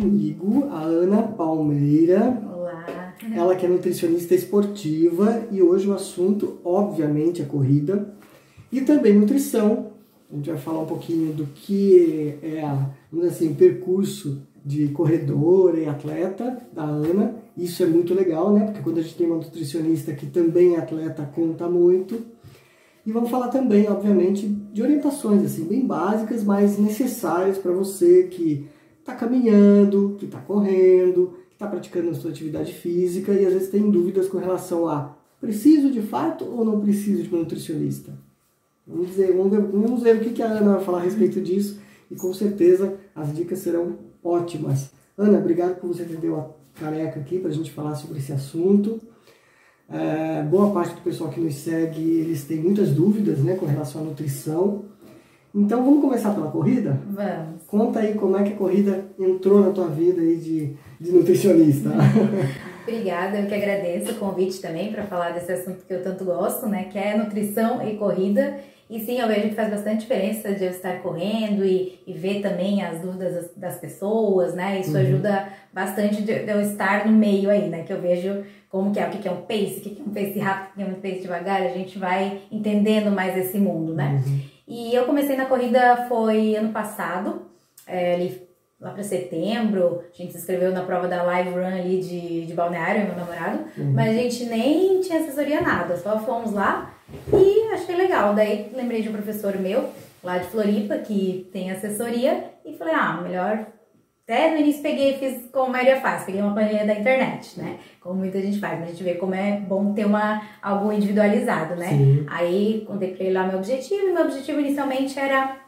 comigo a Ana Palmeira. Olá. Ela que é nutricionista esportiva e hoje o assunto, obviamente, é corrida e também nutrição. A gente vai falar um pouquinho do que é, vamos dizer assim, o percurso de corredora e atleta da Ana. Isso é muito legal, né? Porque quando a gente tem uma nutricionista que também é atleta, conta muito. E vamos falar também, obviamente, de orientações assim bem básicas, mas necessárias para você que está caminhando, que está correndo, que está praticando a sua atividade física e às vezes tem dúvidas com relação a preciso de fato ou não preciso de um nutricionista. Vamos, dizer, vamos, ver, vamos ver o que a Ana vai falar a respeito disso e com certeza as dicas serão ótimas. Ana, obrigado por você ter deu a careca aqui para a gente falar sobre esse assunto. É, boa parte do pessoal que nos segue, eles têm muitas dúvidas né, com relação à nutrição. Então vamos começar pela corrida? Vamos. Conta aí como é que a corrida entrou na tua vida aí de, de nutricionista. Obrigada, eu que agradeço o convite também para falar desse assunto que eu tanto gosto, né? Que é nutrição e corrida. E sim, eu vejo que faz bastante diferença de eu estar correndo e, e ver também as dúvidas das, pessoas, né? Isso uhum. ajuda bastante de, de, eu estar no meio aí, né? Que eu vejo como que é, o que é um pace, o que é um pace rápido, o que é um pace devagar, a gente vai entendendo mais esse mundo, né? Uhum. E eu comecei na corrida foi ano passado, é, ali lá para setembro, a gente se inscreveu na prova da Live Run ali de, de Balneário, meu namorado, uhum. mas a gente nem tinha assessoria nada, só fomos lá e achei legal. Daí lembrei de um professor meu, lá de Floripa, que tem assessoria, e falei, ah, melhor. Até no início peguei, fiz como a maioria faz, peguei uma planilha da internet, né? Como muita gente faz, mas a gente vê como é bom ter uma, algo individualizado, né? Sim. Aí ele lá meu objetivo, e meu objetivo inicialmente era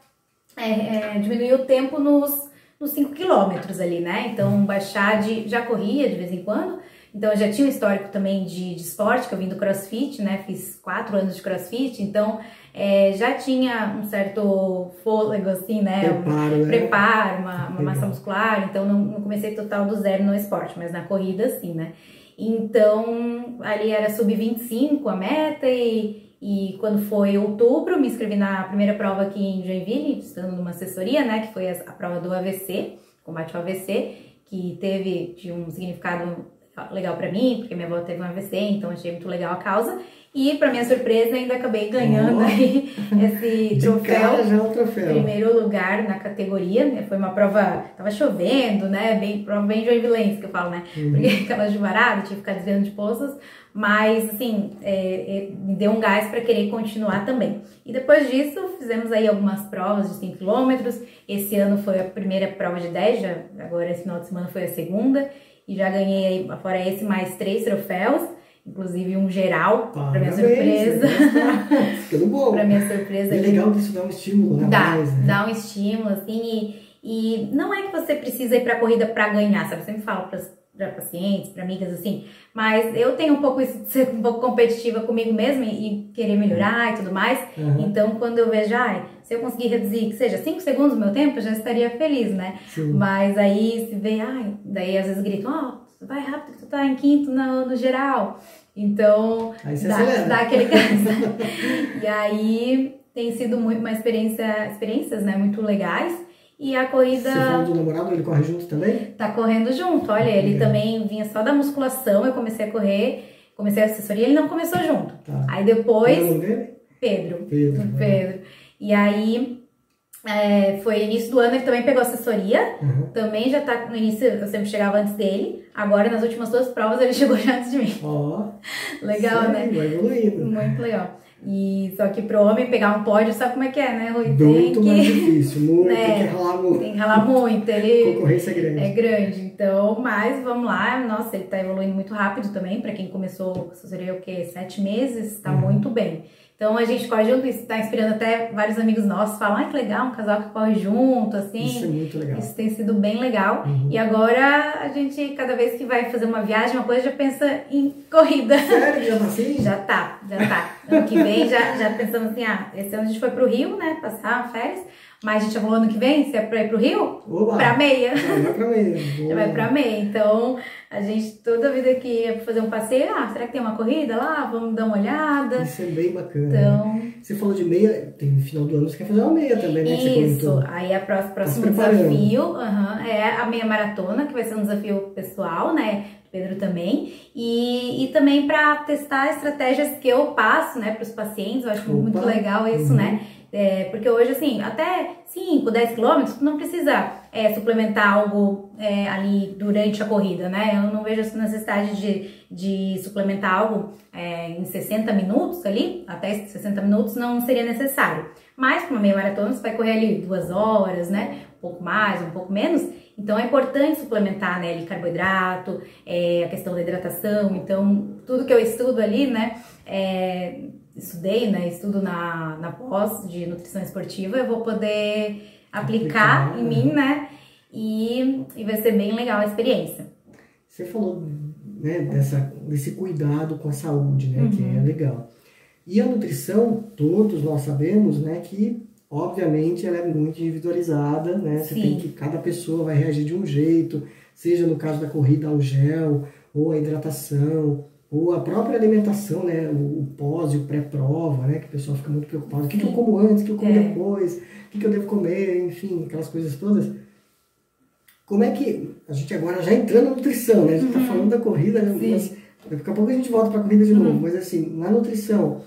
é, é, diminuir o tempo nos, nos 5 quilômetros ali, né? Então baixar de. Já corria de vez em quando, então eu já tinha um histórico também de, de esporte, que eu vim do crossfit, né? Fiz quatro anos de crossfit, então é, já tinha um certo fôlego, assim, né? Preparo, um, né? Preparo, uma, uma massa muscular, então não, não, comecei total do zero no esporte, mas na corrida sim, né? Então ali era sub-25 a meta e, e quando foi outubro, me inscrevi na primeira prova aqui em Joinville, estando numa assessoria, né? Que foi a, a prova do AVC, combate ao AVC, que teve de um significado legal para mim, porque minha avó teve um AVC, então achei muito legal a causa. E para minha surpresa, ainda acabei ganhando oh. aí esse troféu, já é um troféu. Primeiro lugar na categoria. Foi uma prova, tava chovendo, né? Bem, prova bem joinvilense que eu falo, né? Uhum. Porque aquela chuvarada, tive que ficar desviando de poças. Mas, assim, é, é, me deu um gás para querer continuar também. E depois disso, fizemos aí algumas provas de 5 km. Esse ano foi a primeira prova de 10, já, agora esse final de semana foi a segunda e já ganhei aí, fora esse, mais três troféus, inclusive um geral, para minha surpresa. Ficando bom. para minha surpresa. É legal que isso dá um estímulo, né? Dá, mais, né? dá um estímulo, assim, e, e não é que você precisa ir para a corrida para ganhar, sabe? Eu sempre falo para pacientes, para amigas, assim, mas eu tenho um pouco isso de ser um pouco competitiva comigo mesma e, querer melhorar e tudo mais. Uhum. Então, quando eu vejo, ai, se eu conseguir reduzir, que seja 5 segundos do meu tempo, eu já estaria feliz, né? Sim. Mas aí se vê, ai, daí às vezes gritam, ó, oh, vai rápido que tu tá em quinto no, no geral. Então, dá, dá aquele cansa. e aí tem sido muito uma experiência, experiências, né, muito legais. E a corrida. Você falou do namorado, ele corre junto também? Tá correndo junto. Olha, ele também vinha só da musculação, eu comecei a correr, comecei a assessoria, ele não começou junto. Tá. Aí depois. Qual é o nome dele? Pedro. Pedro. Pedro. E aí é, foi início do ano, ele também pegou assessoria. Uhum. Também já tá no início, eu sempre chegava antes dele. Agora, nas últimas duas provas, ele chegou já antes de mim. Ó. Oh, legal, né? Vai evoluindo. Muito legal. E só que pro homem pegar um pódio, sabe como é que é, né, Rui? Muito tem mais difícil, muito, né? tem que ralar muito. Tem que ralar muito, ele... Concorrência é grande. É grande, então, mas vamos lá, nossa, ele tá evoluindo muito rápido também, pra quem começou, seria o quê, sete meses, tá uhum. muito bem. Então a gente corre junto, isso está inspirando até vários amigos nossos, falam, ah, que legal, um casal que corre junto, assim. Isso é muito legal. Isso tem sido bem legal. Uhum. E agora a gente, cada vez que vai fazer uma viagem, uma coisa, já pensa em corrida. Sério? Já tá assim? já tá, já tá. Ano que vem já, já pensamos assim, ah, esse ano a gente foi pro Rio, né, passar férias. Mas a gente já falou ano que vem, se é pra ir pro Rio? Oba! Pra meia. Vai pra meia. Já vai pra meia. Então, a gente, toda vida que ia fazer um passeio, ah, será que tem uma corrida lá? Vamos dar uma olhada. Isso é bem bacana. Então, Você falou de meia, tem no final do ano você quer fazer uma meia também, né? você isso. Aí a próxima, próximo preparando. desafio aham, é a meia maratona, que vai ser um desafio pessoal, né? Pedro também. E, e também para testar estratégias que eu passo, né, para os pacientes. Eu acho Opa. muito legal isso, Uhum. né? É, porque hoje, assim, até 5, 10 quilômetros, não precisa é, suplementar algo é, ali durante a corrida, né? Eu não vejo essa necessidade de, de suplementar algo é, em 60 minutos ali, até 60 minutos não seria necessário. Mas para uma meia maratona você vai correr ali duas horas, né? Um pouco mais, um pouco menos. Então é importante suplementar, né? Ali carboidrato, é, a questão da hidratação. Então tudo que eu estudo ali, né? Estudei, né? Estudo na, na pós de nutrição esportiva, eu vou poder aplicar, Aplicar, em né? mim, né? E, e vai ser bem legal a experiência. Você falou né, dessa, desse cuidado com a saúde, né? Que Uhum. é legal. E a nutrição, todos nós sabemos, né? Que obviamente ela é muito individualizada, né? Você Sim. tem que cada pessoa vai reagir de um jeito, seja no caso da corrida ao gel, ou a hidratação, ou a própria alimentação, né? O, o pós e o pré-prova, né? Que o pessoal fica muito preocupado. O que, que eu como antes, o que eu como É. depois, o que, que eu devo comer, enfim, aquelas coisas todas. Como é que. A gente agora já entrando na nutrição, né? A gente tá falando da corrida, né? Uhum. Mas daqui a pouco a gente volta para a corrida de Uhum. novo. Mas assim, na nutrição,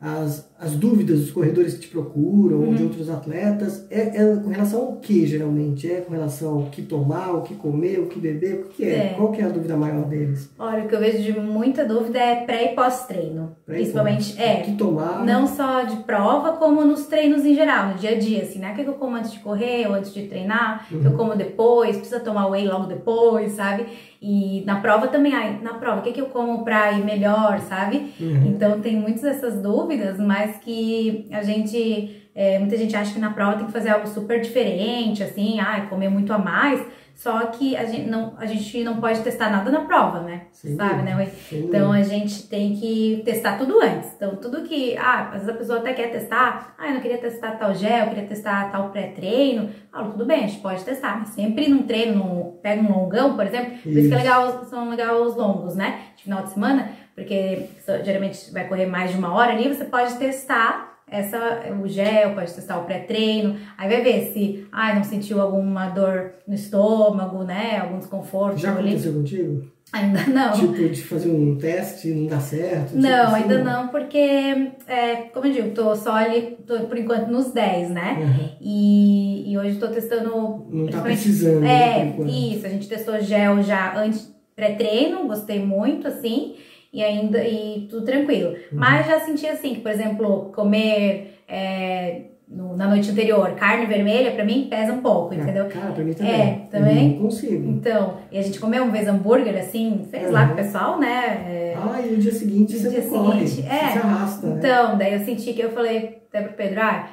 as, as dúvidas dos corredores que te procuram, ou Uhum. de outros atletas, é, é com relação ao que geralmente? É com relação ao que tomar, o que comer, o que beber? O que é? É. Qual que é a dúvida maior deles? Olha, o que eu vejo de muita dúvida é pré e pós-treino. Pré e Principalmente, pós. é, O que tomar? não só de prova, como nos treinos em geral, no dia a dia, assim, né? O que eu como antes de correr ou antes de treinar, que eu Uhum. como depois, precisa tomar whey logo depois, sabe? E na prova também, ai, na prova, o que, que eu como pra ir melhor, sabe? Uhum. Então tem muitas dessas dúvidas, mas que a gente, é, muita gente acha que na prova tem que fazer algo super diferente, assim, ah, comer muito a mais. Só que a gente não, a gente não pode testar nada na prova, né? Sem Sabe, né? sem Então a gente tem que testar tudo antes. Então, tudo que. Ah, às vezes a pessoa até quer testar. Ah, eu não queria testar tal gel, eu queria testar tal pré-treino. Ah, tudo bem, a gente pode testar. Mas sempre num treino, num, pega um longão, por exemplo. Por isso que é Isso. legal, são legal os longos, né? De final de semana, porque geralmente vai correr mais de uma hora ali, você pode testar. Essa, o gel, pode testar o pré-treino, aí vai ver se, ai, não sentiu alguma dor no estômago, né, algum desconforto Já aconteceu contigo? Ainda não. Tipo, de fazer um teste e não dá certo? Não, tipo assim, ainda não, porque, é, como eu digo, tô só ali, tô por enquanto nos 10, né? Uhum. E, e hoje tô testando. Não tá precisando, né, É, isso, a gente testou gel já antes, pré-treino, gostei muito, assim, e ainda, e tudo tranquilo. Uhum. Mas já senti assim, que, por exemplo, comer é, no- na noite anterior carne vermelha, pra mim, pesa um pouco, entendeu? Ah, Cara, pra mim também. É, também? Eu não consigo. Então, e a gente comeu uma vez hambúrguer, assim, fez lá Uhum. com o pessoal, né? É, Ah, e no dia seguinte No você dia corre. seguinte, Você é. se arrasta, né? Então, daí eu senti que eu falei até pro Pedro, ah,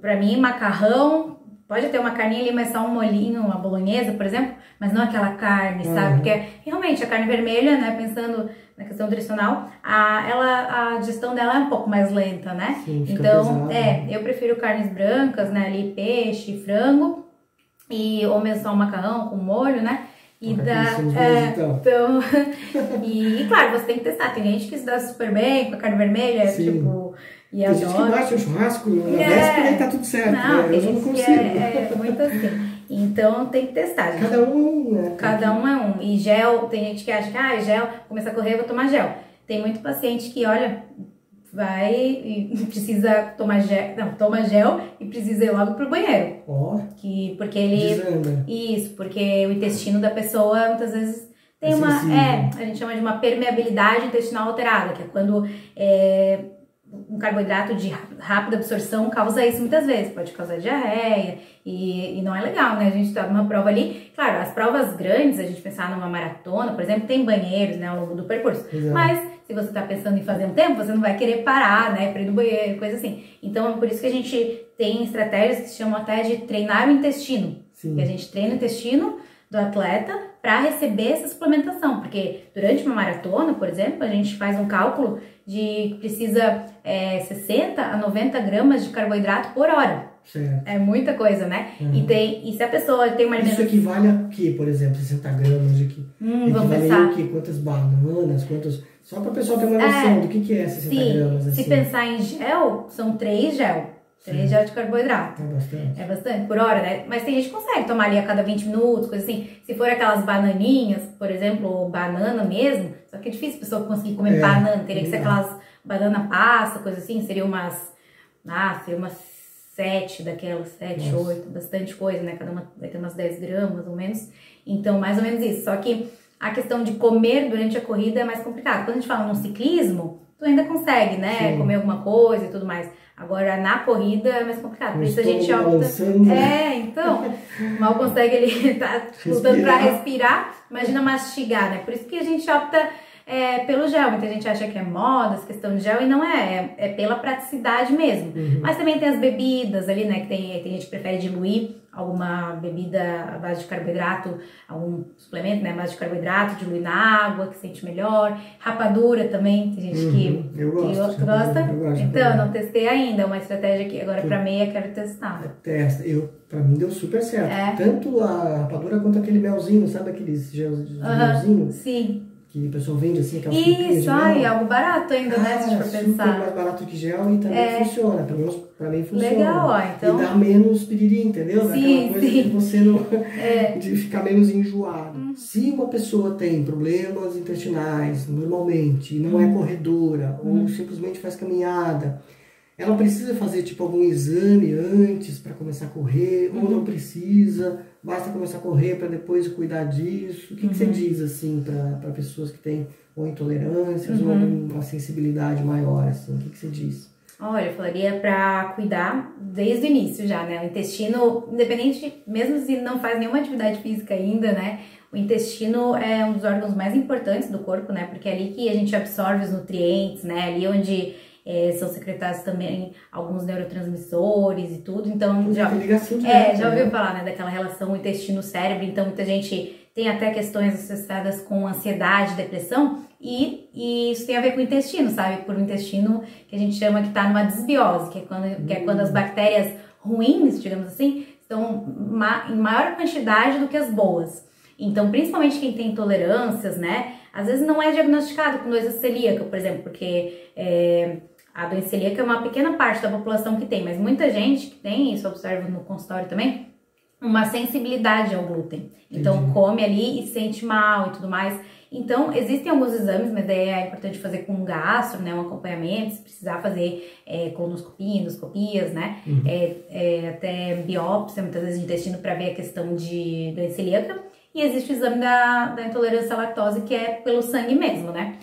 pra mim macarrão, pode ter uma carninha ali, mas só um molhinho, uma bolonhesa, por exemplo, mas não aquela carne, sabe? Uhum. Porque realmente a carne vermelha, né, pensando na questão nutricional, a, ela, a digestão dela é um pouco mais lenta, né? Sim, Então, pesado. é, eu prefiro carnes brancas, né, ali peixe, frango, e ou mesmo só um macarrão com molho, né? E somos é, então. então, e, e claro, você tem que testar. Tem gente que se dá super bem com a carne vermelha, Sim. tipo, e Tem gente que bate o churrasco na É. véspera e tá tudo certo. Não, né? Eu não consigo. é, é muito assim. Então tem que testar, gente. Cada um, né? Cada um é um. E gel, tem gente que acha que, ah, gel, começar a correr, eu vou tomar gel. Tem muito paciente que, olha, vai e precisa tomar gel, não, toma gel e precisa ir logo pro banheiro. Ó, Que, porque ele desanda. Isso, porque o intestino da pessoa muitas vezes tem É uma. sensível. É, a gente chama de uma permeabilidade intestinal alterada, que é quando é, um carboidrato de rá- rápida absorção causa isso muitas vezes. Pode causar diarreia e, e não é legal, né? A gente tá numa prova ali. Claro, as provas grandes, a gente pensar numa maratona, por exemplo, tem banheiros né, ao longo do percurso. Exato. Mas se você tá pensando em fazer um tempo, você não vai querer parar, né, pra ir no banheiro, coisa assim. Então, é por isso que a gente tem estratégias que se chamam até de treinar o intestino. Sim. E a gente treina o intestino do atleta para receber essa suplementação, porque durante uma maratona, por exemplo, a gente faz um cálculo de que precisa é, 60 a 90 gramas de carboidrato por hora. Certo. É muita coisa, né? Uhum. E, tem, e se a pessoa tem uma Isso alimentação. equivale a quê, por exemplo, 60 gramas de quê? Hum, vamos pensar. a quê? Quantas bananas, quantos... Só para o pessoal ter uma É, noção do que, que é 60 Sim, gramas, assim. se pensar em gel, são três gel. Três Sim. gel de carboidrato. É bastante. É bastante, por hora, né? Mas tem gente que consegue tomar ali a cada 20 minutos, coisa assim. Se for aquelas bananinhas, por exemplo, ou banana mesmo, só que é difícil a pessoa conseguir comer É, banana, teria que ser não. aquelas banana passa, coisa assim, seria umas. Ah, seria umas sete daquelas, sete, Nossa. oito, bastante coisa, né? Cada uma vai ter umas 10 gramas, ou menos. Então, mais ou menos isso. Só que a questão de comer durante a corrida é mais complicado. Quando a gente fala no ciclismo, tu ainda consegue, né? Sim. Comer alguma coisa e tudo mais. Agora, na corrida é mais complicado. Por isso a gente opta. né? É, então, mal consegue ele tá lutando pra Respirar. respirar, imagina mastigar, né? Por isso que a gente opta é, pelo gel. Muita gente acha que é moda essa questão de gel e não é, é, é pela praticidade mesmo. Uhum. Mas também tem as bebidas ali, né? Que tem, tem gente que prefere diluir alguma bebida à base de carboidrato, algum suplemento, né? À base de carboidrato, diluir na água, que sente melhor. Rapadura também, tem gente que, Uhum. Eu que gosto. go- gosta. Eu gosto então, não testei ainda, é uma estratégia que agora pra meia quero testar. Testa. Eu, pra mim deu super certo. É. Tanto a rapadura quanto aquele melzinho, sabe aqueles gel Aham. melzinho Sim. Que o pessoal vende assim, aquelas Isso, ai, algo barato ainda, né? Se a for super pensar. mais barato que gel e também É. funciona. Pelo menos pra mim funciona. Legal, ó, então- E dá menos piriri, entendeu? Sim, Aquela coisa sim. de você não. É. Hum. de ficar menos enjoado. Se uma pessoa tem problemas intestinais normalmente, e não Hum. é corredora, ou simplesmente faz caminhada, ela precisa fazer tipo algum exame antes para começar a correr, ou Uhum. não precisa, basta começar a correr para depois cuidar disso. O que, que você Uhum. diz assim para pessoas que têm ou intolerâncias Uhum. ou alguma sensibilidade maior assim? O que, que você diz? Olha, eu falaria pra cuidar desde o início já, né? O intestino, independente, mesmo se não faz nenhuma atividade física ainda, né? O intestino é um dos órgãos mais importantes do corpo, né? Porque é ali que a gente absorve os nutrientes, né? Ali onde eh, são secretados também alguns neurotransmissores e tudo. Então, já, ligação É, já né? ouviu falar, né, daquela relação intestino-cérebro, então muita gente tem até questões associadas com ansiedade, depressão, e, e isso tem a ver com o intestino, sabe? Por um intestino que a gente chama que está numa desbiose, que é, quando, que é quando as bactérias ruins, digamos assim, estão ma em maior quantidade do que as boas. Então, principalmente quem tem intolerâncias, né? Às vezes não é diagnosticado com doença celíaca, por exemplo, porque é, a doença celíaca é uma pequena parte da população que tem, mas muita gente que tem, isso eu observo no consultório também, uma sensibilidade ao glúten. Então Entendi. come ali e sente mal e tudo mais. Então existem alguns exames, mas daí é importante fazer com um gastro, né, um acompanhamento, se precisar fazer é, colonoscopia, endoscopias, né, Uhum. é, é, até biópsia, muitas vezes de intestino para ver a questão de doença celíaca. E existe o exame da, da intolerância à lactose, que é pelo sangue mesmo, né?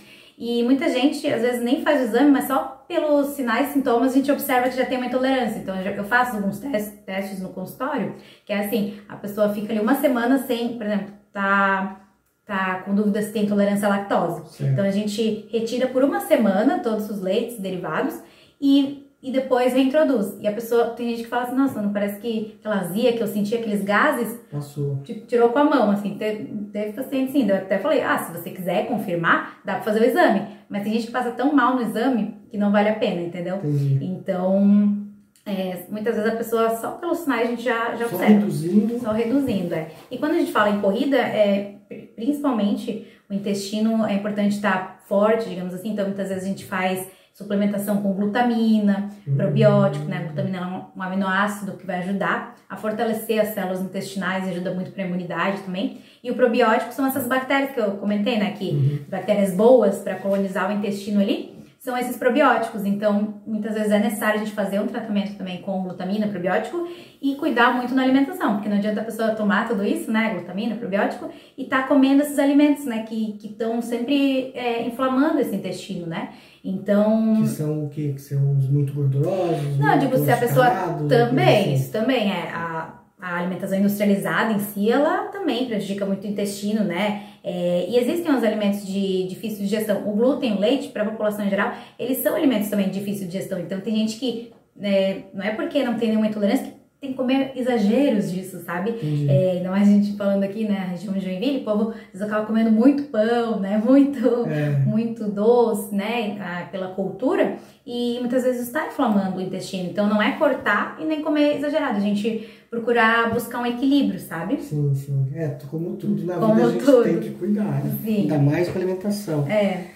E muita gente, às vezes, nem faz o exame, mas só pelos sinais e sintomas a gente observa que já tem uma intolerância. Então, eu faço alguns testes, no consultório, que é assim, a pessoa fica ali uma semana sem, por exemplo, tá, tá com dúvida se tem intolerância à lactose. Certo. Então, a gente retira por uma semana todos os leites derivados e, e depois reintroduz. E a pessoa, tem gente que fala assim, nossa, não parece que aquela azia que eu senti, aqueles gases, Passou. Tirou com a mão, assim, teve, teve paciente sim, eu até falei, ah, se você quiser confirmar, dá pra fazer o exame, mas tem gente que passa tão mal no exame que não vale a pena, entendeu? Entendi. Então, é, muitas vezes a pessoa, só pelos sinais a gente já, já Só observa. reduzindo. Só reduzindo, é. E quando a gente fala em corrida, é, principalmente o intestino é importante estar forte, digamos assim, então muitas vezes a gente faz suplementação com glutamina, probiótico, né? Glutamina é um, aminoácido que vai ajudar a fortalecer as células intestinais e ajuda muito para a imunidade também. E o probiótico são essas bactérias que eu comentei, né? Que bactérias boas para colonizar o intestino ali são esses probióticos. Então, muitas vezes é necessário a gente fazer um tratamento também com glutamina, probiótico e cuidar muito na alimentação, porque não adianta a pessoa tomar tudo isso, né? Glutamina, probiótico, e tá comendo esses alimentos, né? Que estão sempre é, inflamando esse intestino, né? Então, Que são o quê? Que são os muito gordurosos? não, muito digo, se a pessoa também, assim. isso também é. A, a alimentação industrializada em si, ela também prejudica muito o intestino, né? É, e existem os alimentos de difícil digestão. O glúten, o leite, para a população em geral, eles são alimentos também de difícil digestão. Então, tem gente que, né, não é porque não tem nenhuma intolerância que tem que comer exageros disso, sabe? É, não a gente falando aqui, né, região de Joinville, o povo acaba comendo muito pão, né, muito, é. muito doce, né, pela cultura, e muitas vezes está inflamando o intestino. Então não é cortar e nem comer exagerado, a gente procurar buscar um equilíbrio, sabe? Sim, sim. É, como tudo na como vida a gente tudo. tem que cuidar, né? Sim. Ainda mais com a alimentação. É.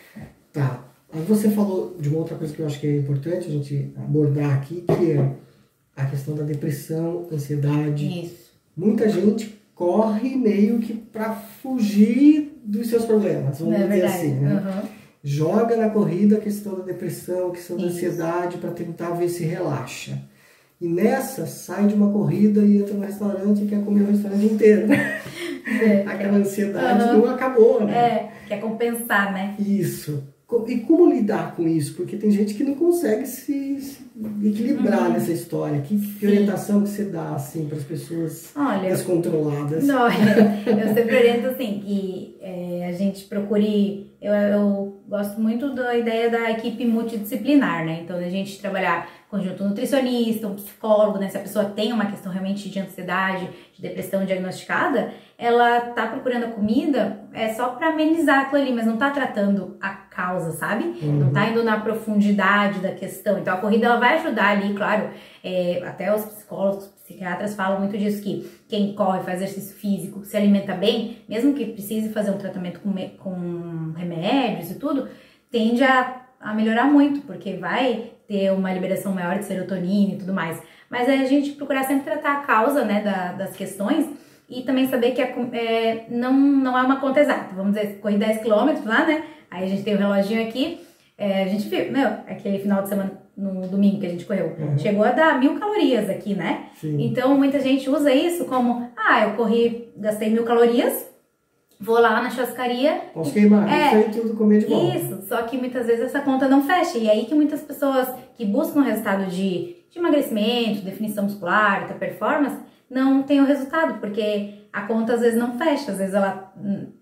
Tá. Aí você falou de uma outra coisa que eu acho que é importante a gente abordar aqui, que é a questão da depressão, ansiedade. Isso. Muita gente corre meio que para fugir dos seus problemas, vamos é dizer assim, né? Uhum. Joga na corrida a questão da depressão, a questão Isso. da ansiedade para tentar ver se relaxa. E nessa, sai de uma corrida e entra no restaurante e quer comer o restaurante inteiro. É. Aquela ansiedade uhum. não acabou, né? É, quer compensar, né? Isso. E como lidar com isso? Porque tem gente que não consegue se, se equilibrar uhum. nessa história. Que, que orientação que você dá assim para as pessoas olha, descontroladas? Não, eu sempre oriento assim que é, a gente procure. Eu, eu gosto muito da ideia da equipe multidisciplinar, né? Então a gente trabalhar conjunto nutricionista, um psicólogo, né? Se a pessoa tem uma questão realmente de ansiedade, de depressão diagnosticada, ela tá procurando a comida é só para amenizar aquilo ali, mas não tá tratando a causa, sabe? Uhum. Não tá indo na profundidade da questão. Então a corrida ela vai ajudar ali, claro. É, até os psicólogos, os psiquiatras falam muito disso que quem corre, faz exercício físico, se alimenta bem, mesmo que precise fazer um tratamento com, com remédios e tudo, tende a, a melhorar muito, porque vai ter uma liberação maior de serotonina e tudo mais. Mas é a gente procurar sempre tratar a causa, né, da, das questões e também saber que é, é, não, não é uma conta exata. Vamos dizer, corri 10 km lá, né? Aí a gente tem o reloginho aqui, é, a gente viu, meu, aquele final de semana no domingo que a gente correu, uhum. chegou a dar mil calorias aqui, né? Sim. Então muita gente usa isso como, ah, eu corri, gastei mil calorias, Vou lá na churrascaria. Posso queimar, é, isso tudo comer de volta. Isso, só que muitas vezes essa conta não fecha. E aí que muitas pessoas que buscam resultado de, de emagrecimento, definição muscular, performance, não tem o resultado, porque a conta às vezes não fecha, às vezes ela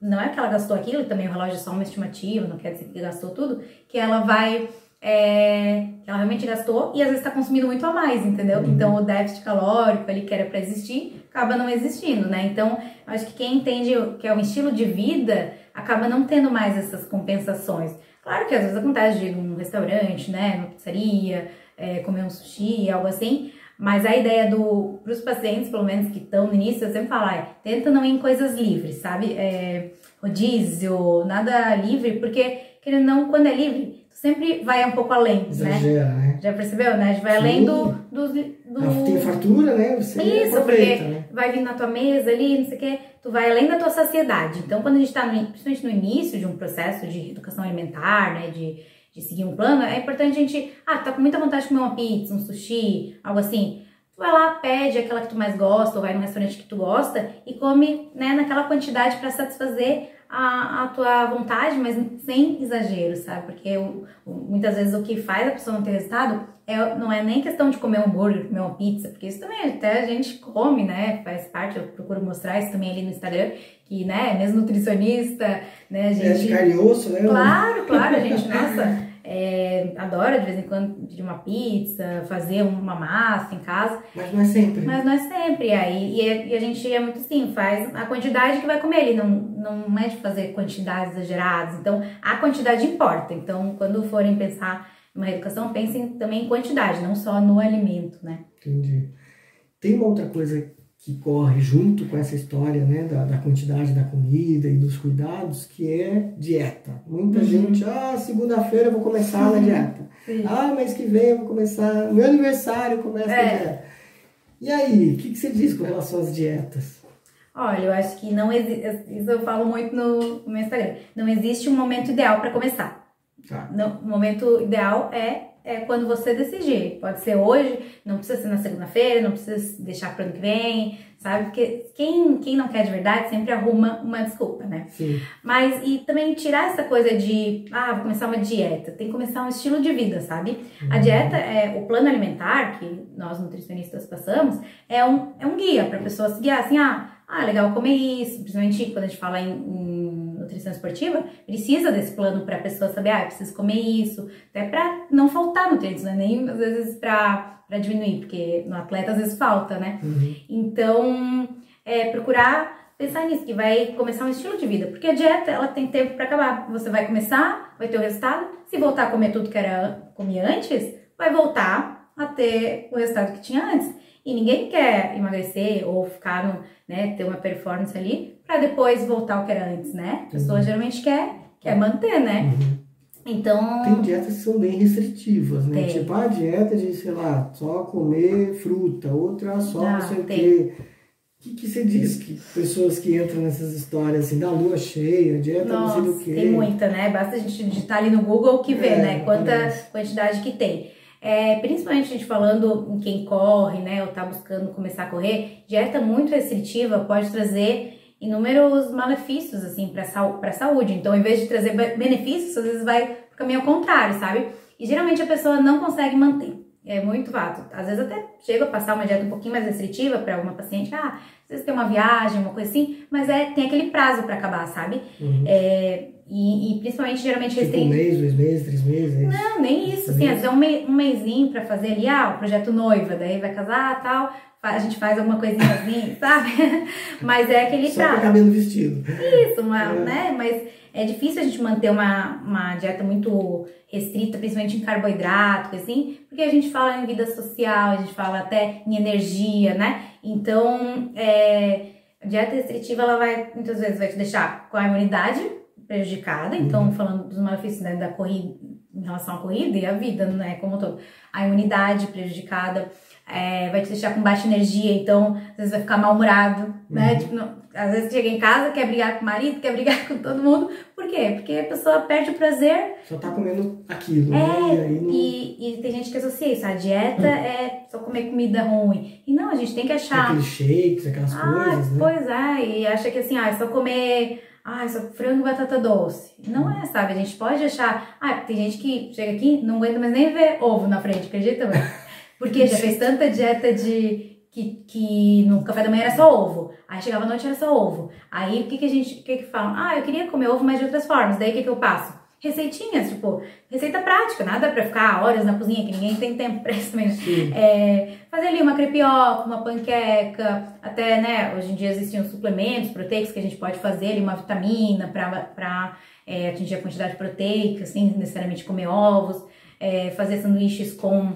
não é que ela gastou aquilo, também o relógio é só uma estimativa, não quer dizer que gastou tudo, que ela vai é, que ela realmente gastou e às vezes está consumindo muito a mais, entendeu? Uhum. Então o déficit calórico ali que era para existir acaba não existindo, né? Então acho que quem entende que é um estilo de vida acaba não tendo mais essas compensações. Claro que às vezes acontece de ir num restaurante, né, numa pizzaria, é, comer um sushi, algo assim, mas a ideia do, para os pacientes, pelo menos que estão no início, eu sempre falo, é, tenta não ir em coisas livres, sabe? É, rodízio, nada livre, porque, querendo não, quando é livre, sempre vai um pouco além, Exagera, né? né? Já percebeu, né? A gente vai Sim. além do, do, do... Tem fartura, né? Você Isso, porque né? vai vir na tua mesa ali, não sei o quê, tu vai além da tua saciedade. Então, quando a gente está, principalmente no início de um processo de educação alimentar, né? De, de seguir um plano, é importante a gente, ah, tá com muita vontade de comer uma pizza, um sushi, algo assim. Tu vai lá, pede aquela que tu mais gosta, ou vai no restaurante que tu gosta e come, né, naquela quantidade para satisfazer a, a tua vontade, mas sem exagero, sabe? Porque o, muitas vezes o que faz a pessoa não ter resultado é, não é nem questão de comer um hambúrguer, comer uma pizza, porque isso também até a gente come, né? Faz parte, eu procuro mostrar isso também ali no Instagram, que, né, mesmo nutricionista, né, a gente... É de osso, né? Claro, claro, a gente, nossa... É, adora de vez em quando pedir uma pizza, fazer uma massa em casa. Mas não é sempre. Mas não é sempre. Aí, e, a, e a gente é muito assim, faz a quantidade que vai comer. Ele não, não é de fazer quantidades exageradas. Então, a quantidade importa. Então, quando forem pensar em uma educação, pensem também em quantidade, não só no alimento, né? Entendi. Tem uma outra coisa que corre junto com essa história né, da, da quantidade da comida e dos cuidados, que é dieta. Muita uhum. gente, ah, segunda-feira eu vou começar na dieta. Sim. Ah, mês que vem eu vou começar, meu aniversário começa é. dieta. E aí, o que, que você diz com relação às dietas? Olha, eu acho que não existe, isso eu falo muito no, no meu Instagram, não existe um momento ideal para começar. Tá. Não, o momento ideal é é quando você decidir. Pode ser hoje, não precisa ser na segunda-feira, não precisa deixar para ano que vem, sabe? Porque quem, quem não quer de verdade sempre arruma uma desculpa, né? Sim. Mas e também tirar essa coisa de, ah, vou começar uma dieta. Tem que começar um estilo de vida, sabe? Uhum. A dieta, é o plano alimentar que nós nutricionistas passamos, é um, é um guia para a pessoa seguir assim, ah, ah, legal comer isso, principalmente quando a gente fala em, em nutrição esportiva, precisa desse plano para a pessoa saber, ah, preciso comer isso, até para não faltar nutrientes, não é nem às vezes para diminuir, porque no atleta às vezes falta, né? Uhum. Então, é, procurar pensar nisso, que vai começar um estilo de vida, porque a dieta ela tem tempo para acabar. Você vai começar, vai ter o resultado. Se voltar a comer tudo que era comia antes, vai voltar a ter o resultado que tinha antes. E ninguém quer emagrecer ou ficar no, né, ter uma performance ali para depois voltar ao que era antes, né? A pessoa uhum. geralmente quer, quer manter, né? Uhum. Então. Tem dietas que são bem restritivas, né? Tem. Tipo, a dieta de, sei lá, só comer fruta, outra só Ah, não sei o quê. O que, que você diz que pessoas que entram nessas histórias assim, da lua cheia, dieta não sei do Nossa, quê. tem muita, né? Basta a gente digitar ali no Google que vê, É, né? Quanta aparece. quantidade que tem. É, principalmente a gente falando em quem corre, né? Ou tá buscando começar a correr, dieta muito restritiva pode trazer inúmeros malefícios, assim, pra, sau pra saúde. Então, em vez de trazer be- benefícios, às vezes vai pro caminho ao contrário, sabe? E geralmente a pessoa não consegue manter. É muito fato. Às vezes até chega a passar uma dieta um pouquinho mais restritiva para uma paciente, ah, às vezes tem uma viagem, uma coisa assim, mas é, tem aquele prazo para acabar, sabe? Uhum. É, e, e principalmente geralmente Tipo um restrito. mês, dois meses, três meses. é? Não, nem isso, assim, às vezes é um, mei, um mêsinho pra fazer ali, ah, o projeto noiva, daí vai casar tal, a gente faz alguma coisinha assim, sabe? Mas é aquele Só pra prazo. caber no vestido. Isso, uma, É. né? Mas é difícil a gente manter uma, uma dieta muito restrita, principalmente em carboidrato, assim, porque a gente fala em vida social, a gente fala até em energia, né? Então, é, a dieta restritiva, ela vai, muitas vezes, vai te deixar com a imunidade prejudicada, então, falando dos malefícios né, da corrida, em relação à corrida e à vida, né, como um todo. A imunidade prejudicada, é, vai te deixar com baixa energia, então, às vezes vai ficar mal-humorado, né? Uhum. Tipo, não- às vezes chega em casa, quer brigar com o marido, quer brigar com todo mundo. Por quê? Porque a pessoa perde o prazer Só tá comendo aquilo, né? É, E aí não... e, e tem gente que associa isso. A dieta é só comer comida ruim. E não, a gente tem que achar. aqueles shakes, aquelas Ah, coisas, né? pois é, e acha que assim, ah, é só comer. Ah, só frango e batata doce. Não é, sabe? A gente pode achar. Ah, tem gente que chega aqui não aguenta mais nem ver ovo na frente, acredita? Porque já fez tanta dieta de. Que, que no café da manhã era só ovo. Aí chegava à noite era só ovo. Aí o que, que a gente. O que, que falam? Ah, eu queria comer ovo, mas de outras formas. Daí o que, que eu passo? Receitinhas, tipo, receita prática, nada pra ficar horas na cozinha, que ninguém tem tempo pra isso também. né? É, fazer ali uma crepioca, uma panqueca, até, né, hoje em dia existem os suplementos proteicos que a gente pode fazer ali, uma vitamina para é, atingir a quantidade proteica, sem necessariamente comer ovos, é, fazer sanduíches com,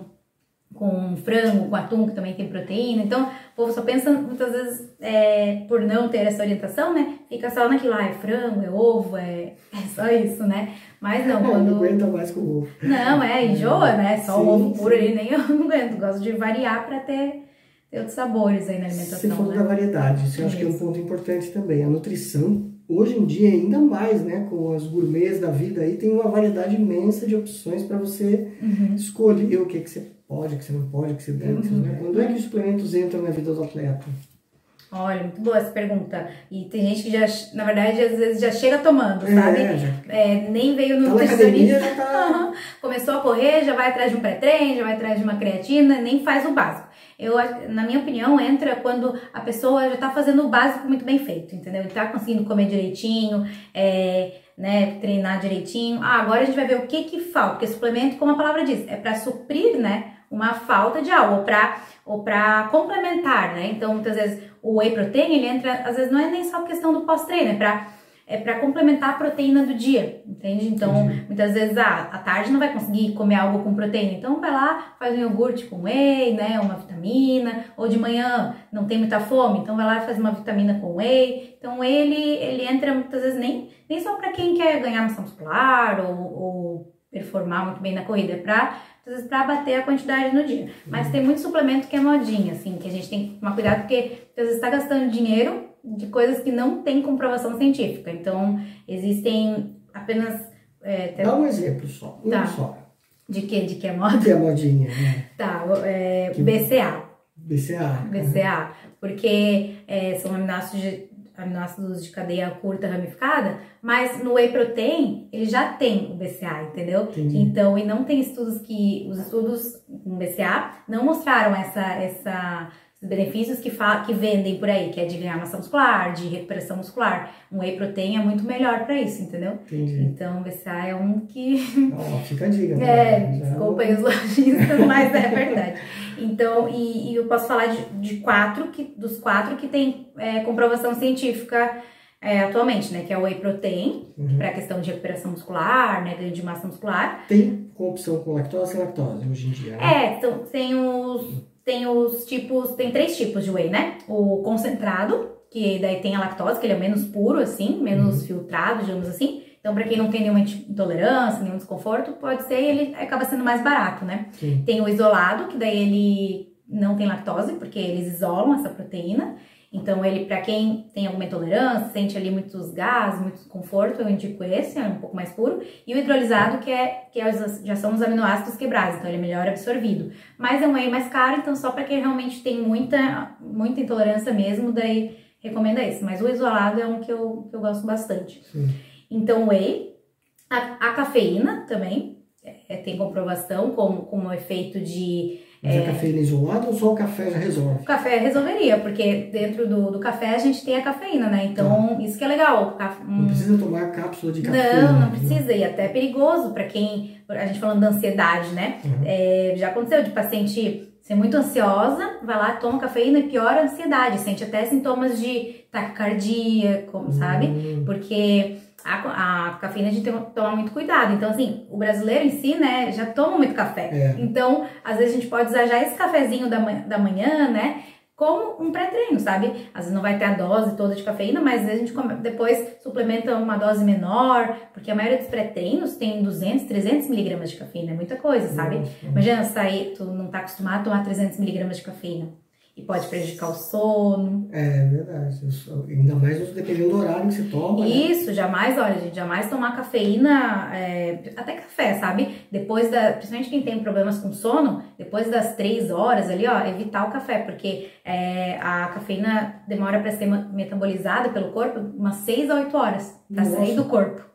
com frango, com atum, que também tem proteína. Então, o povo só pensa, muitas vezes, é, por não ter essa orientação, né, fica só naquilo, ah, é frango, é ovo, é, é só isso, né? Mas não, quando... não aguenta mais com ovo. Não, é, enjoa, né? Só Sim, o ovo puro sim. ali, nem eu não aguento. Gosto de variar pra ter, ter outros sabores aí na Você alimentação, falou da né? variedade, isso eu acho que é um ponto importante também. A nutrição, hoje em dia, ainda mais, né, com as gourmets da vida aí, tem uma variedade imensa de opções para você Uhum. escolher o que, que você pode, o que você não pode, o que você deve. Uhum. Né? Quando é que os suplementos entram na vida do atleta? Olha, muito boa essa pergunta. E tem gente que já, na verdade, às vezes já chega tomando, sabe? É, já É, nem veio no tá academia, nutricionista. já tá... Começou a correr, já vai atrás de um pré-treino, já vai atrás de uma creatina, nem faz o básico. Eu, na minha opinião, entra quando a pessoa já tá fazendo o básico muito bem feito, entendeu? Ele tá conseguindo comer direitinho, é, né, treinar direitinho. Ah, agora a gente vai ver o que que falta, porque suplemento, como a palavra diz, é para suprir, né, uma falta de algo, ou para ou para complementar, né? Então, muitas vezes o whey protein, ele entra, às vezes não é nem só questão do pós-treino, é para é para complementar a proteína do dia, entende? Então, Entendi. muitas vezes, ah, à tarde não vai conseguir comer algo com proteína, então vai lá, faz um iogurte com whey, né, uma vitamina, ou de manhã não tem muita fome, então vai lá e faz uma vitamina com whey. Então, ele, ele entra muitas vezes nem, nem só para quem quer ganhar massa muscular ou, ou performar muito bem na corrida, é para para bater a quantidade no dia. Mas tem muito suplemento que é modinha, assim, que a gente tem que tomar cuidado porque às vezes está gastando dinheiro de coisas que não tem comprovação científica. Então, existem apenas. É, Dá um exemplo só, um Tá. só. de que? De que é moda? Que é modinha, né? Tá, é, Que- BCA. BCA. BCA, porque é, são aminoácidos de, aminoácidos de cadeia curta ramificada, mas no whey protein ele já tem o BCA, entendeu? Entendi. Então, e não tem estudos que os estudos com BCA não mostraram essa essa benefícios que, que vendem por aí, que é de ganhar massa muscular, de recuperação muscular. Um whey protein é muito melhor para isso, entendeu? Entendi. Então, VCA é um que. Oh, fica a dica. Né? É, desculpa aí os lojistas, mas é verdade. Então, e, e, eu posso falar de, de quatro, que, dos quatro que tem é, comprovação científica é, atualmente, né? Que é o whey protein, uhum. para questão de recuperação muscular, né? Ganho de massa muscular. Tem opção com lactose e lactose hoje em dia, né? É, então, tem os tem os tipos, tem três tipos de whey, né? O concentrado, que daí tem a lactose, que ele é menos puro, assim, menos uhum. filtrado, digamos assim. Então, para quem não tem nenhuma intolerância, nenhum desconforto, pode ser, ele acaba sendo mais barato, né? Sim. Tem o isolado, que daí ele não tem lactose, porque eles isolam essa proteína. Então, ele, para quem tem alguma intolerância, sente ali muitos gases, muito desconforto, eu indico esse, é um pouco mais puro. E o hidrolisado, que, é, que é, já são os aminoácidos quebrados, então ele é melhor absorvido. Mas é um whey mais caro, então só para quem realmente tem muita, muita intolerância mesmo, daí recomenda esse. Mas o isolado é um que eu, que eu gosto bastante. Sim. Então, whey. A, a cafeína também é, tem comprovação como, como efeito de mas é, a cafeína isolada ou só o café já resolve? O café resolveria, porque dentro do, do café a gente tem a cafeína, né? Então, tá. isso que é legal. Não precisa tomar cápsula de café. Não, não né? precisa. E até é perigoso para quem. A gente falando da ansiedade, né? Uhum. É, já aconteceu de paciente ser muito ansiosa, vai lá, toma cafeína e piora a ansiedade. Sente até sintomas de taquicardia, como, uhum. sabe? Porque a, a cafeína a gente tem que tomar muito cuidado. Então, assim, o brasileiro em si, né, já toma muito café. É. Então, às vezes a gente pode usar já esse cafezinho da, manhã, da manhã, né, como um pré-treino, sabe? Às vezes não vai ter a dose toda de cafeína, mas às vezes a gente depois suplementa uma dose menor, porque a maioria dos pré-treinos tem 200, 300 miligramas de cafeína, é muita coisa, sabe? Nossa. Imagina sair, tu não tá acostumado a tomar 300 miligramas de cafeína e pode prejudicar o sono. É verdade. Ainda mais dependendo do horário que você toma. Né? Isso, né? jamais, olha, gente, jamais tomar cafeína, é, até café, sabe? Depois da. Principalmente quem tem problemas com sono, depois das três horas ali, ó, evitar o café, porque é, a cafeína demora para ser metabolizada pelo corpo umas seis a oito horas para sair do corpo.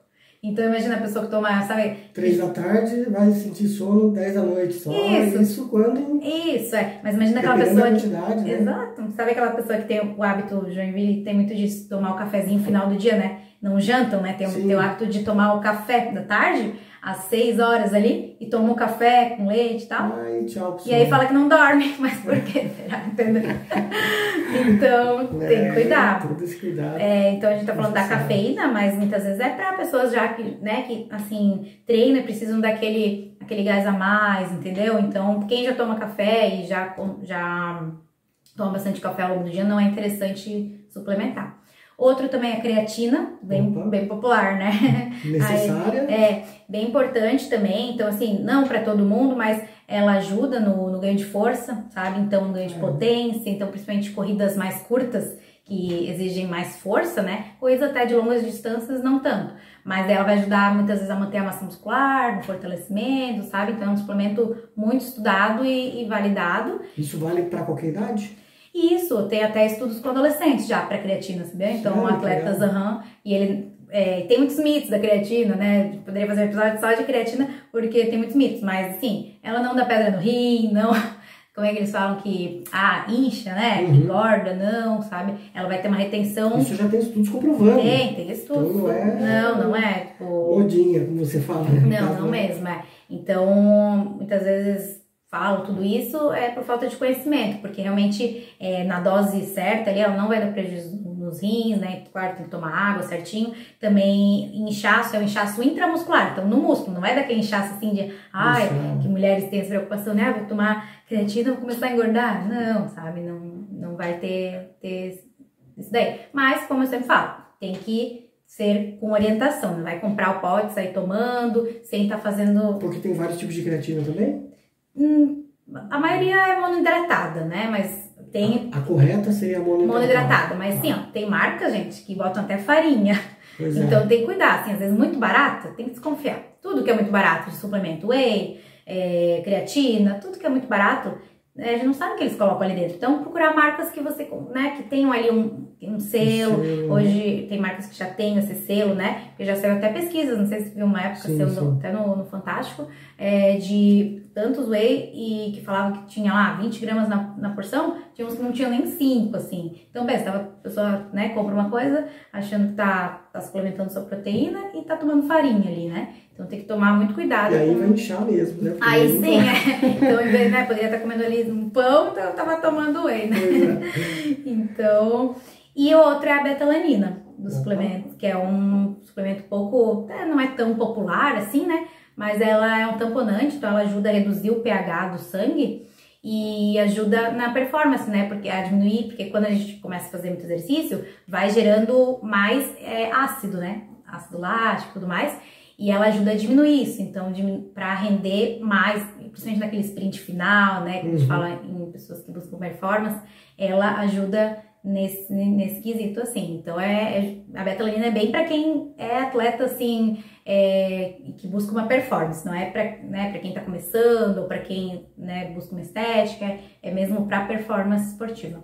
Então imagina a pessoa que toma, sabe? Três da tarde vai sentir sono dez da noite só. Isso. Isso quando. Isso, é. Mas imagina aquela pessoa. Que... Né? Exato. Sabe aquela pessoa que tem o hábito, Joinville, tem muito disso, tomar o cafezinho final do dia, né? Não jantam, né? Tem, tem o hábito de tomar o café da tarde às 6 horas ali e toma um café com leite e tal. Ai, tchau, e aí fala que não dorme, mas por quê? Será? Entendeu? então, é, tem que cuidar. Todo esse cuidado. É, então a gente tá falando da cafeína, mas muitas vezes é para pessoas já que, né, que assim, treinam e precisam daquele aquele gás a mais, entendeu? Então, quem já toma café e já, já toma bastante café ao longo do dia, não é interessante suplementar. Outro também é a creatina, bem, bem popular, né? Necessária. Aí, é, bem importante também. Então, assim, não para todo mundo, mas ela ajuda no, no, ganho de força, sabe? Então, ganho de é. potência. Então, principalmente corridas mais curtas, que exigem mais força, né? Corridas até de longas distâncias, não tanto. Mas ela vai ajudar muitas vezes a manter a massa muscular, no fortalecimento, sabe? Então, é um suplemento muito estudado e, e validado. Isso vale para qualquer idade? Isso, tem até estudos com adolescentes já para creatina, sabia? Então, Sim, atletas, aham, e ele é, tem muitos mitos da creatina, né? Poderia fazer um episódio só de creatina, porque tem muitos mitos, mas assim, ela não dá pedra no rim, não. Como é que eles falam que, ah, incha, né? Uhum. Engorda, não, sabe? Ela vai ter uma retenção. Isso já tem estudos comprovando. Tem, tem estudos. Então não é. Não, não é. Tipo... Modinha, como você fala. Né? Não, não mesmo, é. Então, muitas vezes falam tudo isso é por falta de conhecimento, porque realmente é, na dose certa ali ela não vai dar prejuízo nos rins, né? Claro, tem que tomar água certinho. Também inchaço é um inchaço intramuscular, então no músculo, não é daquele inchaço assim de ai, que mulheres têm essa preocupação, né? Ah, vou tomar creatina, vou começar a engordar. Não, sabe? Não, não vai ter, ter isso daí. Mas, como eu sempre falo, tem que ser com orientação, não vai comprar o pote, sair tomando, sem estar tá fazendo. Porque tem vários tipos de creatina também? Hum, a maioria é monoidratada, né? Mas tem. A, a correta seria a monoidratada. Monoidratada, mas sim, ó, tem marcas, gente, que botam até farinha. Pois é. então é. tem que cuidar, assim, às vezes muito barato, tem que desconfiar. Tudo que é muito barato de suplemento, whey, é, creatina, tudo que é muito barato, é, a gente não sabe o que eles colocam ali dentro. Então, procurar marcas que você, né, que tenham ali um, um selo. Um Hoje tem marcas que já têm esse selo, né? Porque já saiu até pesquisas, não sei se viu uma época, sim, saiu no, até no, no Fantástico, é, de tantos whey e que falavam que tinha lá 20 gramas na, na porção, tinha uns que não tinham nem 5, assim. Então, pensa, a pessoa né, compra uma coisa achando que tá, tá suplementando sua proteína e tá tomando farinha ali, né? Então tem que tomar muito cuidado. E aí com... vai inchar mesmo, né? Porque aí sim, é. Então, em vez, né, poderia estar comendo ali um pão, então eu tava tomando whey, né? É. então, e o outro é a betalanina do uhum. suplemento, que é um suplemento pouco, é, não é tão popular assim, né? Mas ela é um tamponante, então ela ajuda a reduzir o pH do sangue e ajuda na performance, né? Porque a diminuir, porque quando a gente começa a fazer muito exercício, vai gerando mais é, ácido, né? Ácido lático e tudo mais. E ela ajuda a diminuir isso, então para render mais, principalmente naquele sprint final, né? Que a gente uhum. fala em pessoas que buscam performance, ela ajuda nesse, nesse quesito, assim. Então, é, é a betalanina é bem para quem é atleta, assim, é, que busca uma performance, não é para né, quem está começando ou para quem né, busca uma estética, é mesmo para performance esportiva.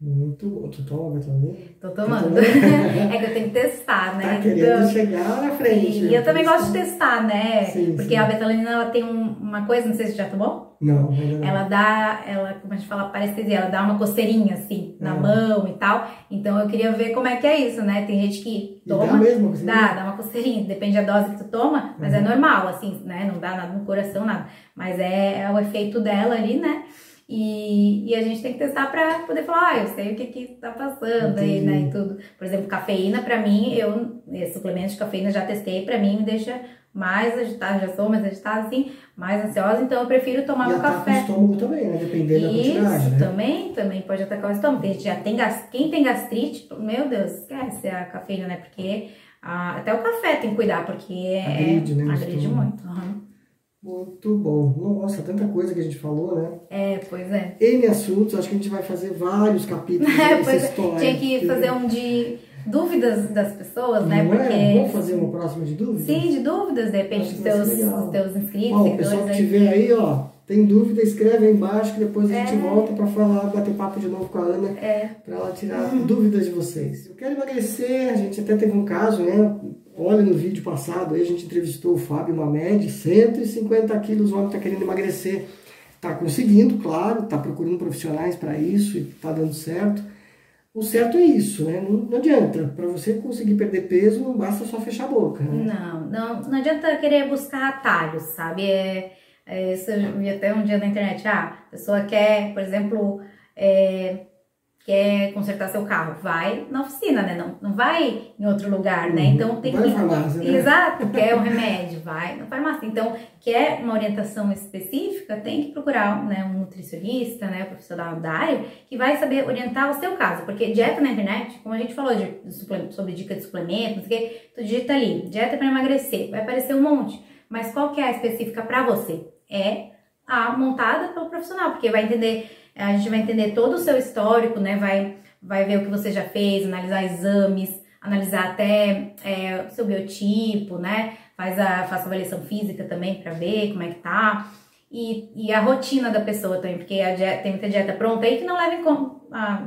Muito. Tu toma betalanina? Tô tomando. Tá é que eu tenho que testar, né? Tá querendo então, chegar na frente. E eu também gosto de testar, né? Sim, Porque sim. a betalanina, ela tem um, uma coisa, não sei se já tomou. Não, ainda não. Ela dá, ela, como a gente fala, parestesia, ela dá uma coceirinha, assim, na ah. mão e tal. Então eu queria ver como é que é isso, né? Tem gente que toma. E dá mesmo coceirinha? Dá, dá uma coceirinha. Depende da dose que tu toma, mas é uhum. é normal, assim, né? Não dá nada no coração, nada. Mas é, é o efeito dela ali, né? E, e a gente tem que testar para poder falar, ah, eu sei o que que tá passando Entendi. aí, né, e tudo. Por exemplo, cafeína, para mim, eu, suplementos de cafeína já testei, para mim me deixa mais agitada, já sou mais agitada, assim, mais ansiosa, então eu prefiro tomar e um café. o estômago também, né, dependendo Isso, da quantidade, né? também, também pode atacar o estômago. Tem gente já tem, quem tem gastrite, meu Deus, esquece a cafeína, né, porque a, até o café tem que cuidar, porque agride, é, né, agride muito. Uhum. Muito bom. Nossa, tanta coisa que a gente falou, né? É, pois é. N assuntos, acho que a gente vai fazer vários capítulos é, dessa é. história. Tinha que fazer um de dúvidas das pessoas, né? Não é? Porque... É? Vamos fazer uma próxima de dúvidas? Sim, de dúvidas, de repente, dos teus, teus inscritos. Ó, o pessoal que estiver aí, ó, tem dúvida, escreve aí embaixo que depois a gente é. volta para falar, bater papo de novo com a Ana, é. para ela tirar uhum. dúvidas de vocês. Eu quero emagrecer, a gente até teve um caso, né? Olha no vídeo passado, aí a gente entrevistou o Fábio Mamed, 150 quilos, o homem está querendo emagrecer. Está conseguindo, claro, está procurando profissionais para isso e está dando certo. O certo é isso, né? Não, não adianta. Para você conseguir perder peso, não basta só fechar a boca. Né? Não, não, não adianta querer buscar atalhos, sabe? É, é, isso eu vi até um dia na internet. Ah, a pessoa quer, por exemplo, é, quer consertar seu carro, vai na oficina, né? Não, não vai em outro lugar, né? Uhum. Então tem vai que. Farmácia, né? Exato, quer um remédio, vai na farmácia. Então, quer uma orientação específica, tem que procurar né, um nutricionista, né? Um profissional da área, que vai saber orientar o seu caso. Porque dieta na internet, como a gente falou de, de sobre dica de suplemento, não sei o que, tu digita ali, dieta para emagrecer, vai aparecer um monte. Mas qual que é a específica para você? É a montada pelo profissional, porque vai entender a gente vai entender todo o seu histórico, né? Vai, vai ver o que você já fez, analisar exames, analisar até é, o seu biotipo, né? Faz a, faz a avaliação física também para ver como é que tá. E, e a rotina da pessoa também, porque dieta, tem muita dieta pronta aí que não leva em conta,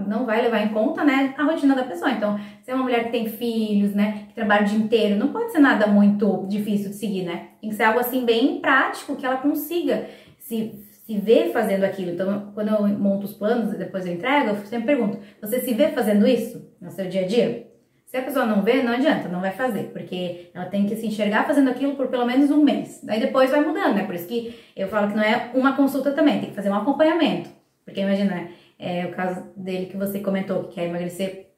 não vai levar em conta, né, a rotina da pessoa. Então, se é uma mulher que tem filhos, né, que trabalha o dia inteiro, não pode ser nada muito difícil de seguir, né? Tem que ser algo assim bem prático que ela consiga se se vê fazendo aquilo. Então, quando eu monto os planos e depois eu entrego, eu sempre pergunto: você se vê fazendo isso no seu dia a dia? Se a pessoa não vê, não adianta, não vai fazer, porque ela tem que se enxergar fazendo aquilo por pelo menos um mês. Daí depois vai mudando, né? Por isso que eu falo que não é uma consulta também, tem que fazer um acompanhamento. Porque imagina, é o caso dele que você comentou, que quer emagrecer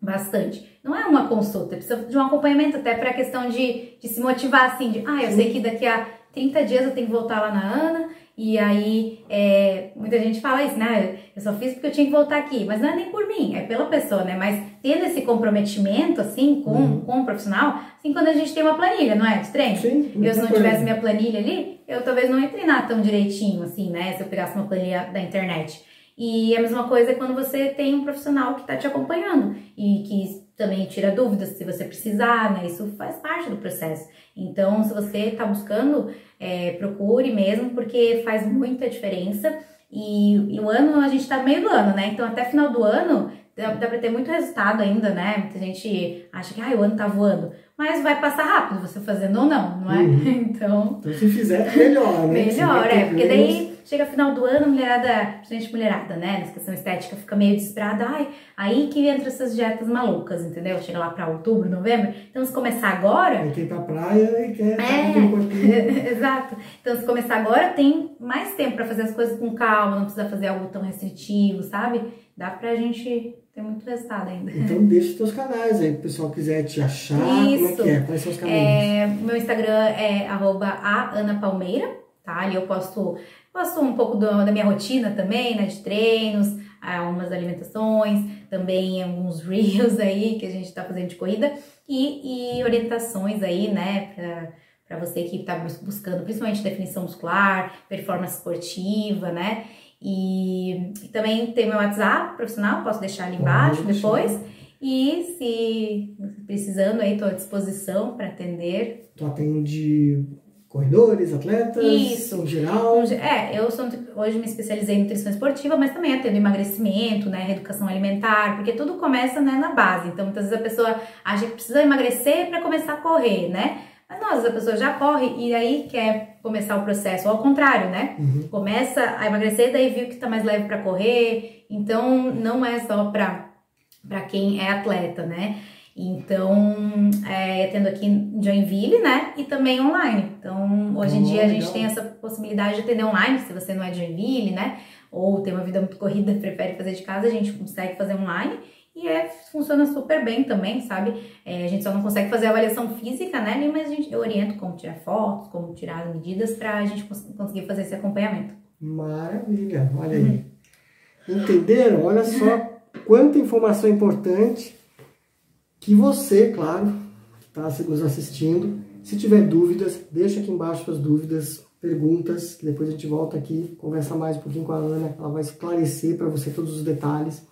bastante. Não é uma consulta, precisa de um acompanhamento até para a questão de, de se motivar assim, de ah, eu sei que daqui a 30 dias eu tenho que voltar lá na Ana e aí, é, muita gente fala isso, né? Eu só fiz porque eu tinha que voltar aqui. Mas não é nem por mim, é pela pessoa, né? Mas tendo esse comprometimento, assim, com, uhum. com o profissional, assim, quando a gente tem uma planilha, não é? De treino. Sim, eu, se não tivesse minha planilha ali, eu talvez não ia treinar tão direitinho, assim, né? Se eu pegasse uma planilha da internet. E a mesma coisa é quando você tem um profissional que está te acompanhando e que também tira dúvidas se você precisar, né? Isso faz parte do processo. Então, se você está buscando, é, procure mesmo, porque faz muita diferença. E, e, o ano, a gente está no meio do ano, né? Então, até final do ano, dá, dá pra ter muito resultado ainda, né? Muita gente acha que ah, o ano tá voando. Mas vai passar rápido você fazendo ou não, não é? Uhum. Então. Então, se fizer, melhor, né? Melhor, é, porque daí chega final do ano, mulherada, principalmente mulherada, né, nessa questão estética, fica meio desesperada, ai, aí que entra essas dietas malucas, entendeu? Chega lá pra outubro, novembro, então se começar agora, quer ir pra praia e quer É. tá. Exato. Então, se começar agora, tem mais tempo pra fazer as coisas com calma, não precisa fazer algo tão restritivo, sabe? Dá pra gente ter muito resultado ainda. Então deixa os teus canais aí, pro pessoal quiser te achar. Como é Isso. que é? Quais são os caminhos? É, meu Instagram é arroba a Ana Palmeira, tá? Ali eu posto, posto um pouco do- da minha rotina também, né? De treinos, algumas alimentações, também alguns reels aí que a gente tá fazendo de corrida e, e orientações aí, né? Pra, pra você que tá bus- buscando principalmente definição muscular, performance esportiva, né? E, e também tem meu WhatsApp profissional, posso deixar ali embaixo depois. E se precisando aí, estou à disposição para atender. Tu atende corredores, atletas, Isso. em geral. É, eu sou, hoje me especializei em nutrição esportiva, mas também atendo emagrecimento, né, reeducação alimentar, porque tudo começa né, na base. Então, muitas vezes a pessoa acha que precisa emagrecer para começar a correr, né? Mas não, às vezes a pessoa já corre e aí quer começar o processo, ou ao contrário, né? Uhum. começa a emagrecer, daí viu que tá mais leve para correr. Então, não é só para para quem é atleta, né? Então, é, tendo aqui em Joinville, né? E também online. Então, hoje em Oh, dia a gente legal. tem essa possibilidade de atender online, se você não é de Joinville, né? Ou tem uma vida muito corrida e prefere fazer de casa, a gente consegue fazer online. E é, funciona super bem também, sabe? É, a gente só não consegue fazer avaliação física, né? Li, Mas a gente, eu oriento como tirar fotos, como tirar as medidas pra gente cons- conseguir fazer esse acompanhamento. Maravilha, olha aí. Entenderam? Olha só quanta informação importante que você, claro, está nos assistindo. Se tiver dúvidas, deixa aqui embaixo suas dúvidas, perguntas. que Depois a gente volta aqui, conversa mais um pouquinho com a Ana. Ela vai esclarecer para você todos os detalhes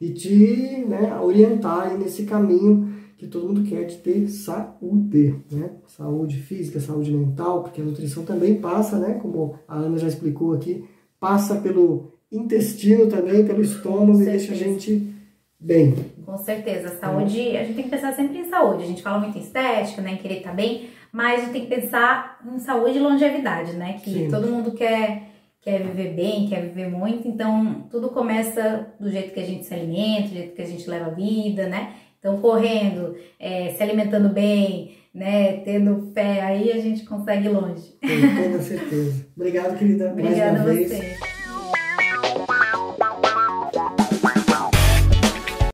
e te né, orientar aí nesse caminho que todo mundo quer de ter saúde, né? Saúde física, saúde mental, porque a nutrição também passa, né? Como a Ana já explicou aqui, passa pelo intestino também, pelo estômago e deixa a gente bem. Com certeza, saúde, a gente tem que pensar sempre em saúde. A gente fala muito em estética, né, em querer estar bem, mas a gente tem que pensar em saúde e longevidade, né? Que Sim. todo mundo quer, quer viver bem, quer viver muito, então tudo começa do jeito que a gente se alimenta, do jeito que a gente leva a vida, né? Então, correndo, é, se alimentando bem, né, tendo fé, aí a gente consegue ir longe. Com toda certeza. Obrigado, querida. mais Obrigada uma a vez. você.